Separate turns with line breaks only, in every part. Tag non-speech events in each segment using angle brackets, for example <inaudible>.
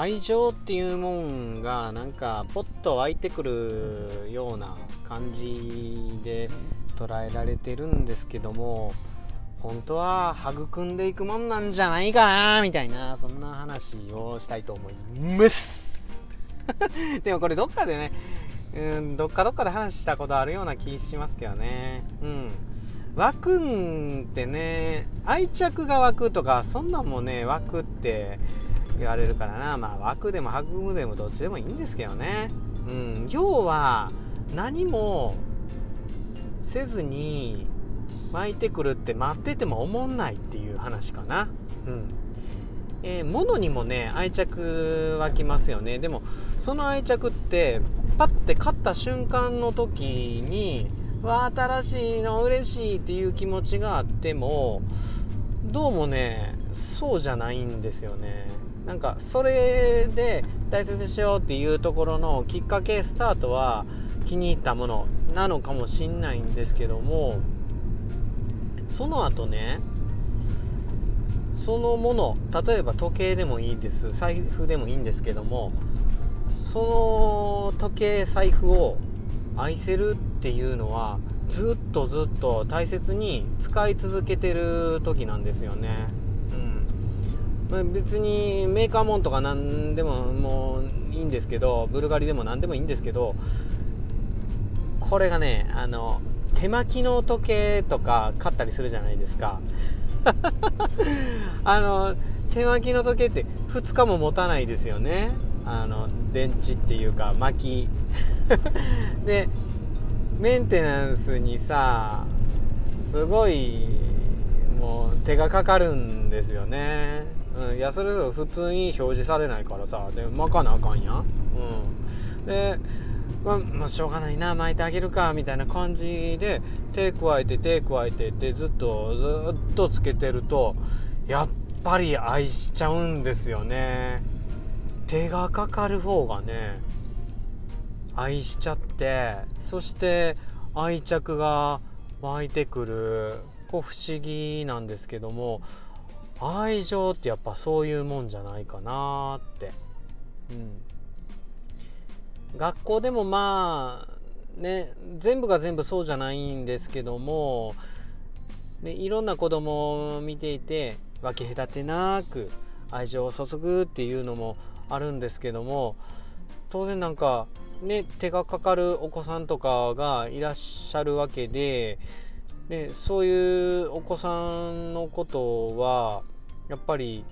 愛情っていうもんがなんかポッと湧いてくるような感じで捉えられてるんですけども本当は育んでいくもんなんじゃないかなみたいなそんな話をしたいと思います。<laughs> でもこれどっかでねうんどっかどっかで話したことあるような気しますけどね。うん。湧くんってね愛着が湧くとかそんなんもね湧くって言われるからな。まあ湧くでも育むでもどっちでもいいんですけどね。うん。要は何もせずに湧いてくるって待ってても思んないっていう話かな。うん。えー、物にもね愛着湧きますよね。でもその愛着ってパッて買った瞬間の時にわ新しいの嬉しいっていう気持ちがあってもどうもねそうじゃないんですよねなんかそれで大切にしようっていうところのきっかけスタートは気に入ったものなのかもしんないんですけどもその後ねそのもの例えば時計でもいいです財布でもいいんですけどもその時計財布を愛せるっていうのはずっとずっと大切に使い続けてる時なんですよね。うん、別にメーカーもんとか何でももういいんですけどブルガリでも何でもいいんですけどこれがねあの手巻きの時計とか買ったりするじゃないですか。<laughs> あの手巻きの時計って2日も持たないですよね。あの電池っていうか巻き。<laughs> でメンテナンスにさすごいもう手がかかるんですよね、うん、いやそれぞれ普通に表示されないからさ。で巻かなあかんやん、うん、でまあ、まあ、しょうがないな。巻いてあげるか。みたいな感じで手加えて手加えてってずっとずっとつけてるとやっぱり愛しちゃうんですよね。手がかかる方がね愛しちゃってそして愛着が湧いてくる。こう不思議なんですけども愛情ってやっぱそういうもんじゃないかなって、うん、学校でもまあね全部が全部そうじゃないんですけどもでいろんな子供を見ていて分け隔てなく愛情を注ぐっていうのもあるんですけども当然なんかね手がかかるお子さんとかがいらっしゃるわけででそういうお子さんのことはやっぱり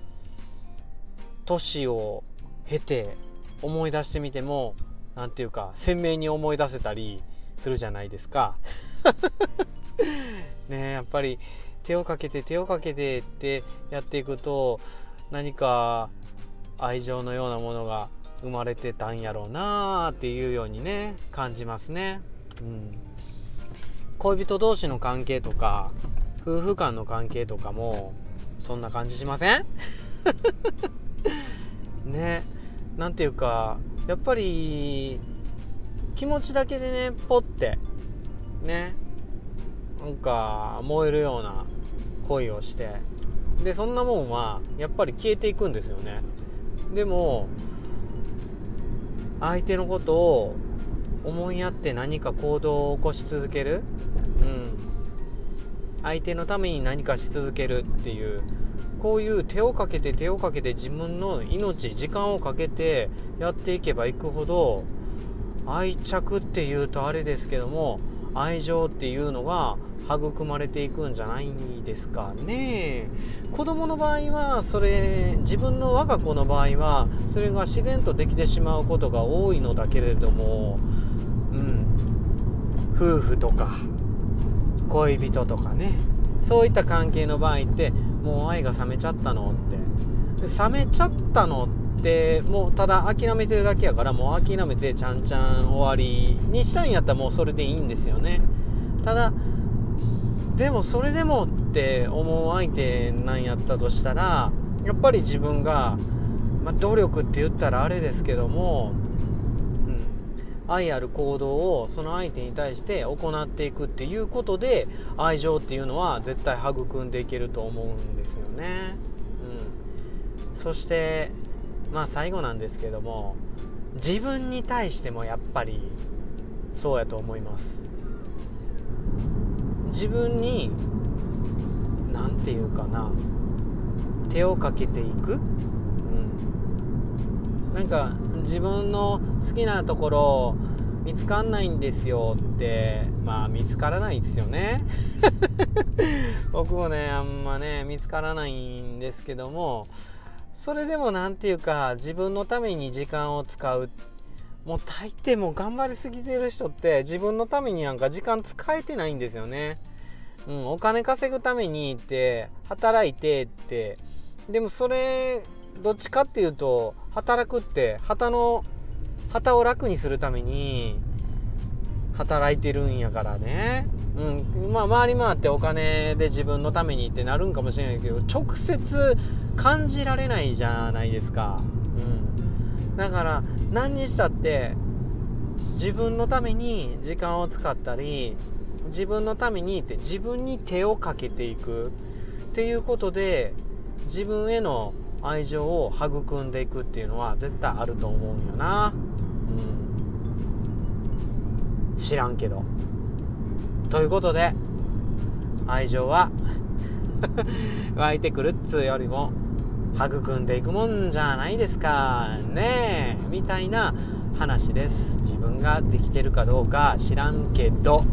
年を経て思い出してみても何て言うか鮮明に思い出せたりするじゃないですか。<laughs> ねやっぱり手をかけて手をかけてってやっていくと何か愛情のようなものが生まれてたんやろうなーっていうようにね感じますね。うん、恋人同士の関係とか夫婦間の関係とかもそんな感じしません？<laughs> ねなんていうかやっぱり気持ちだけでねポッてねなんか燃えるような恋をしてでそんなもんはやっぱり消えていくんですよね。でも相手のことを思いやって何か行動を起こし続ける、相手のために何かし続けるっていうこういう手をかけて手をかけて自分の命時間をかけてやっていけばいくほど愛着っていうとあれですけども愛情っていうのが育まれていくんじゃないですかね。子供の場合はそれ自分の我が子の場合はそれが自然とできてしまうことが多いのだけれどもうん。夫婦とか恋人とかね。そういった関係の場合ってもう愛が冷めちゃったのって。冷めちゃったのってもうただ諦めてるだけやからもう諦めてちゃんちゃん終わりにしたんやったらもうそれでいいんですよね。ただでもそれでもって思う相手なんやったとしたらやっぱり自分が、まあ、努力って言ったらあれですけども愛ある行動をその相手に対して行っていくっていうことで愛情っていうのは絶対育んでいけると思うんですよね。うん、そしてまあ最後なんですけども自分に対してもやっぱりそうやと思います。自分に何て言うかな手をかけていく、うん、なんか自分の好きなところ見つかんないんですよってまあ見つからないですよね。<laughs> 僕もねあんまね見つからないんですけどもそれでも何て言うか自分のために時間を使う。もう大抵もう頑張りすぎてる人って自分のためになんか時間使えてないんですよね。うん、お金稼ぐためにって働いてって。でもそれどっちかっていうと働くって旗の旗を楽にするために働いてるんやからね、うん、まあ回り回ってお金で自分のためにってなるんかもしれないけど直接感じられないじゃないですか、うん、だから何にしたって自分のために時間を使ったり自分のためにって自分に手をかけていくっていうことで自分への愛情を育んでいくっていうのは絶対あると思うんよな。うん。知らんけど。ということで愛情は <laughs> 湧いてくるっつうよりも育んでいくもんじゃないですか。ねみたいな話です。自分ができてるかどうか知らんけど。